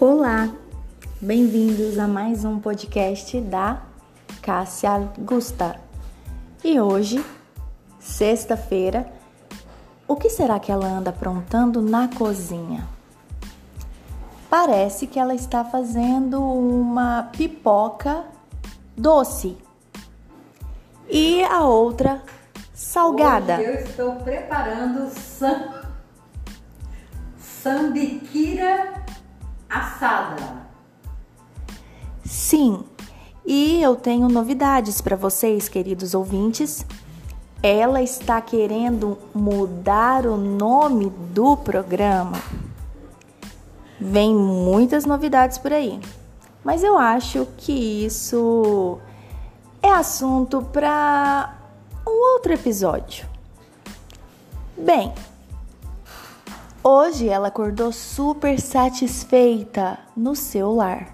Olá, bem-vindos a mais um podcast da Cássia Augusta. E hoje, sexta-feira, o que será que ela anda aprontando na cozinha? Parece que ela está fazendo uma pipoca doce e a outra salgada. Hoje eu estou preparando sambiquira assada. Sim, e eu tenho novidades para vocês, queridos ouvintes. Ela está querendo mudar o nome do programa. Vem muitas novidades por aí, mas eu acho que isso é assunto para um outro episódio. Bem, Hoje ela acordou super satisfeita no seu lar,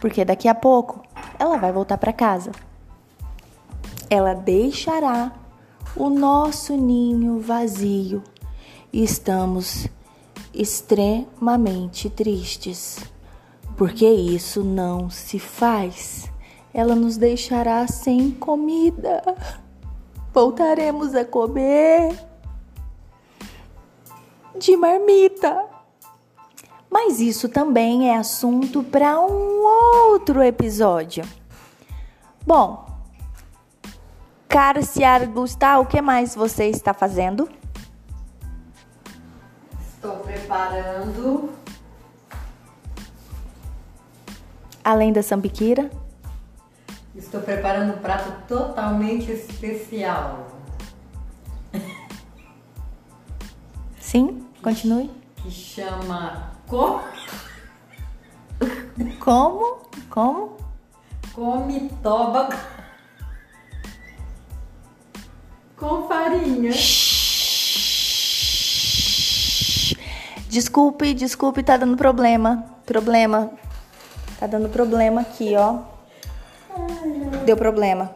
porque daqui a pouco ela vai voltar para casa. Ela deixará o nosso ninho vazio e estamos extremamente tristes, porque isso não se faz. Ela nos deixará sem comida. Voltaremos a comer de marmita. Mas isso também é assunto para um outro episódio. Bom, Cárcia Gustavo, o que mais você está fazendo? Estou preparando. Além da sambiquira? Estou preparando um prato totalmente especial. Sim, continue. Que chama co... Como? Como? Come toba com farinha. Desculpe, desculpe, tá dando problema. Problema. Tá dando problema aqui, ó. Deu problema.